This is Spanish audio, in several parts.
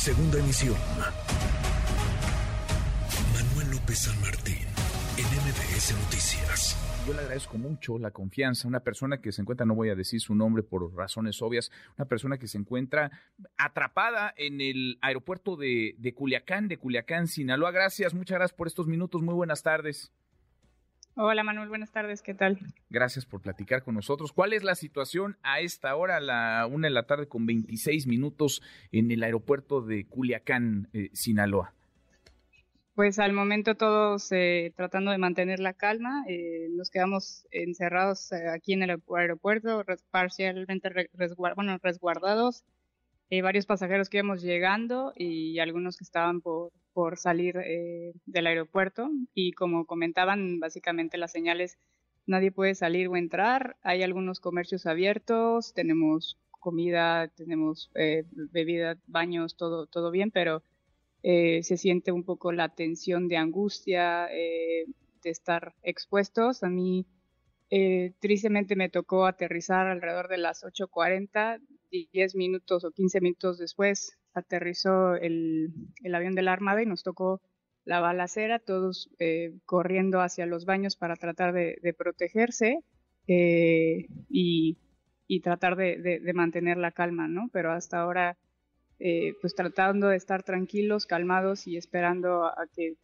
Segunda emisión. Manuel López San Martín, en MBS Noticias. Yo le agradezco mucho la confianza. Una persona que se encuentra, no voy a decir su nombre por razones obvias, una persona que se encuentra atrapada en el aeropuerto de, de Culiacán, de Culiacán, Sinaloa. Gracias, muchas gracias por estos minutos. Muy buenas tardes. Hola Manuel, buenas tardes, ¿qué tal? Gracias por platicar con nosotros. ¿Cuál es la situación a esta hora, a la una de la tarde con 26 minutos en el aeropuerto de Culiacán, eh, Sinaloa? Pues al momento todos eh, tratando de mantener la calma, eh, nos quedamos encerrados eh, aquí en el aeropuerto, parcialmente bueno, resguardados, varios pasajeros que íbamos llegando y algunos que estaban por, por salir eh, del aeropuerto y como comentaban, básicamente las señales, nadie puede salir o entrar, hay algunos comercios abiertos, tenemos comida, tenemos eh, bebida, baños, todo, todo bien, pero eh, se siente un poco la tensión de angustia, de estar expuestos. A mí, tristemente, me tocó aterrizar alrededor de las 8.40, 10 minutos o 15 minutos después aterrizó el, avión de la Armada y nos tocó la balacera, todos eh, corriendo hacia los baños para tratar de, protegerse eh, y, tratar de, mantener la calma, ¿no? Pero hasta ahora, eh, pues tratando de estar tranquilos, calmados y esperando a, que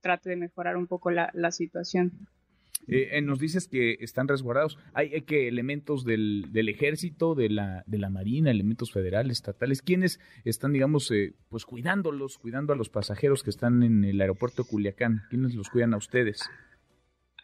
trate de mejorar un poco la situación. Eh, eh, nos dices que están resguardados. ¿Hay, que elementos del, del, ejército, de la, de la marina, elementos federales, estatales? ¿Quiénes están, digamos, eh, pues cuidándolos, cuidando a los pasajeros que están en el aeropuerto de Culiacán? ¿Quiénes los cuidan a ustedes?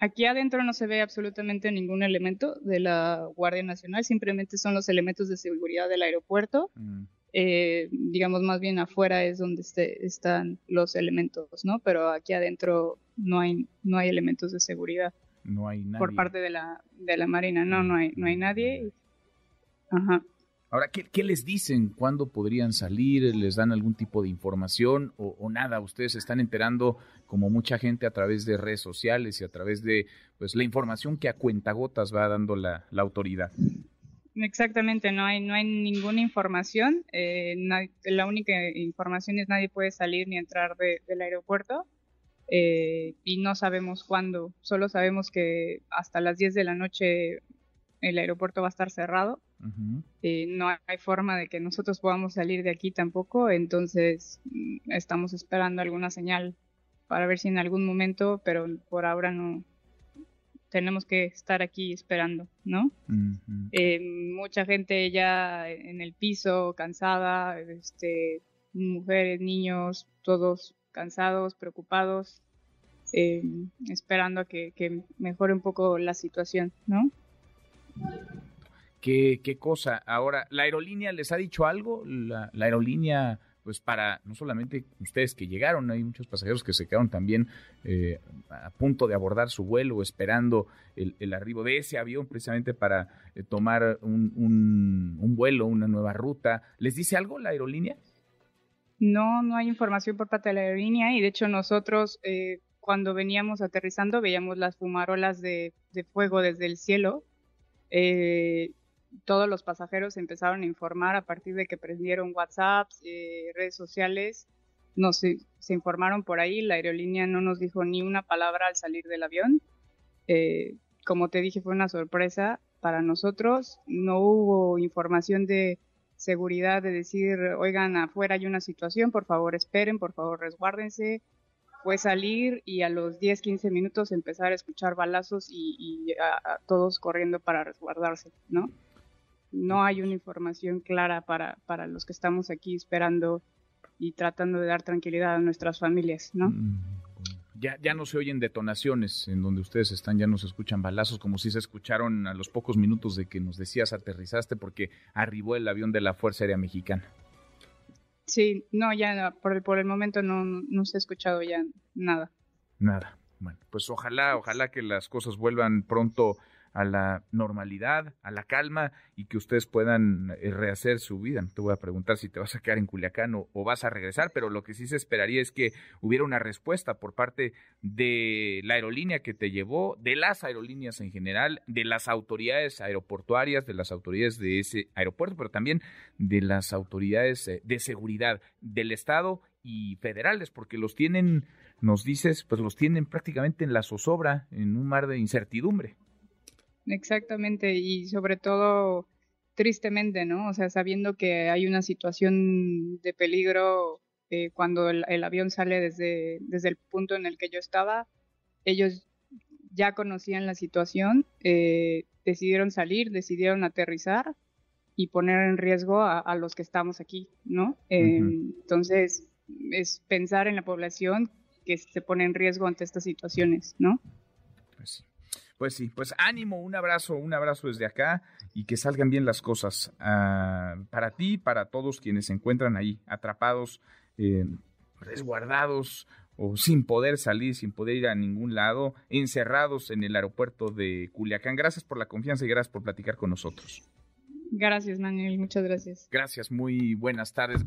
Aquí adentro no se ve absolutamente ningún elemento de la Guardia Nacional, simplemente son los elementos de seguridad del aeropuerto. Mm. Eh, digamos, más bien afuera es donde este, están los elementos, ¿no? Pero aquí adentro no hay, no hay elementos de seguridad. No hay nadie. Por parte de la, de la Marina, no, no hay, no hay nadie. Ajá. Ahora, ¿qué, les dicen? ¿Cuándo podrían salir? ¿Les dan algún tipo de información o, nada? Ustedes se están enterando, como mucha gente, a través de redes sociales y a través de pues la información que a cuentagotas va dando la, la autoridad. Exactamente, no hay, no hay ninguna información. Eh, la única información es nadie puede salir ni entrar del aeropuerto. Eh, y no sabemos cuándo, solo sabemos que hasta las 10 de la noche el aeropuerto va a estar cerrado. Eh, no hay forma de que nosotros podamos salir de aquí tampoco, entonces mm, estamos esperando alguna señal para ver si en algún momento, pero por ahora no tenemos que estar aquí esperando, ¿no? Eh, mucha gente ya en el piso, cansada, este, mujeres, niños, todos cansados, preocupados, eh, esperando a que, mejore un poco la situación, ¿no? ¿Qué, ¿Qué, cosa? Ahora, ¿la aerolínea les ha dicho algo? ¿La, aerolínea, pues para no solamente ustedes que llegaron, hay muchos pasajeros que se quedaron también eh, a punto de abordar su vuelo, esperando el, arribo de ese avión precisamente para eh, tomar un, un vuelo, una nueva ruta. ¿Les dice algo la aerolínea? No, no hay información por parte de la aerolínea y de hecho nosotros eh, cuando veníamos aterrizando veíamos las fumarolas de, fuego desde el cielo. Eh, todos los pasajeros empezaron a informar a partir de que prendieron WhatsApp, eh, redes sociales, se, informaron por ahí, la aerolínea no nos dijo ni una palabra al salir del avión. como te dije, fue una sorpresa para nosotros, no hubo información de seguridad de decir, oigan, afuera hay una situación, por favor esperen, por favor resguárdense. Fue salir y a los 10, 15 minutos empezar a escuchar balazos y, a, todos corriendo para resguardarse, ¿no? No hay una información clara para, para los que estamos aquí esperando y tratando de dar tranquilidad a nuestras familias, ¿no? Mm ya, ya no se oyen detonaciones en donde ustedes están, ya no se escuchan balazos como si se escucharon a los pocos minutos de que nos decías aterrizaste porque arribó el avión de la Fuerza Aérea Mexicana. Sí, no, ya por el, por el momento no, no se ha escuchado ya nada. Nada. Bueno, pues ojalá, ojalá que las cosas vuelvan pronto a la normalidad, a la calma y que ustedes puedan eh, rehacer su vida. No te voy a preguntar si te vas a quedar en Culiacán o, vas a regresar, pero lo que sí se esperaría es que hubiera una respuesta por parte de la aerolínea que te llevó, de las aerolíneas en general, de las autoridades aeroportuarias, de las autoridades de ese aeropuerto, pero también de las autoridades eh, de seguridad del Estado y federales, porque los tienen, nos dices, pues los tienen prácticamente en la zozobra, en un mar de incertidumbre. Exactamente, y sobre todo tristemente, ¿no? O sea, sabiendo que hay una situación de peligro eh, cuando el, avión sale desde, desde el punto en el que yo estaba, ellos ya conocían la situación, eh, decidieron salir, decidieron aterrizar y poner en riesgo a, los que estamos aquí, ¿no? Entonces, es pensar en la población que se pone en riesgo ante estas situaciones, ¿no? Pues sí. Pues ánimo, un abrazo, un abrazo desde acá y que salgan bien las cosas ah, para ti, para todos quienes se encuentran ahí atrapados, eh, resguardados o sin poder salir, sin poder ir a ningún lado, encerrados en el aeropuerto de Culiacán. Gracias por la confianza y gracias por platicar con nosotros. Gracias, Manuel, muchas gracias. Gracias, muy buenas tardes.